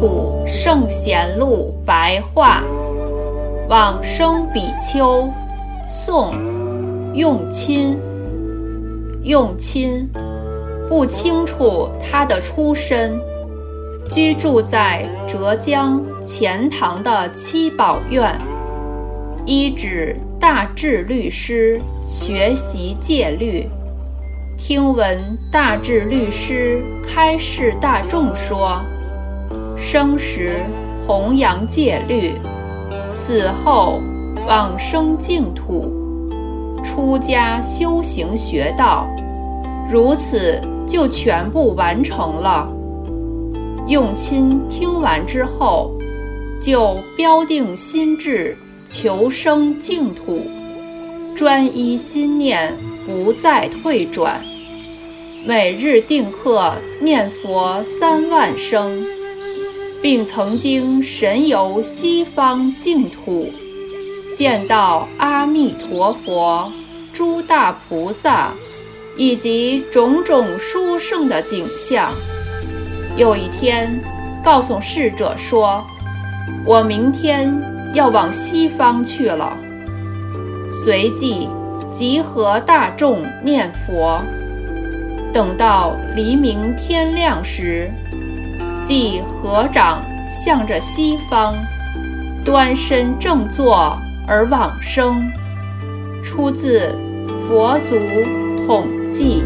古圣贤录白话，往生比丘，宋，用亲。用亲，不清楚他的出身，居住在浙江钱塘的七宝院，依止大智律师学习戒律。听闻大智律师开示大众说。生时弘扬戒律，死后往生净土，出家修行学道，如此就全部完成了。用亲听完之后，就标定心志，求生净土，专一心念，不再退转，每日定课念佛三万声。并曾经神游西方净土，见到阿弥陀佛、诸大菩萨以及种种殊胜的景象。有一天，告诉侍者说：“我明天要往西方去了。”随即集合大众念佛，等到黎明天亮时。即合掌向着西方，端身正坐而往生。出自《佛祖统记》。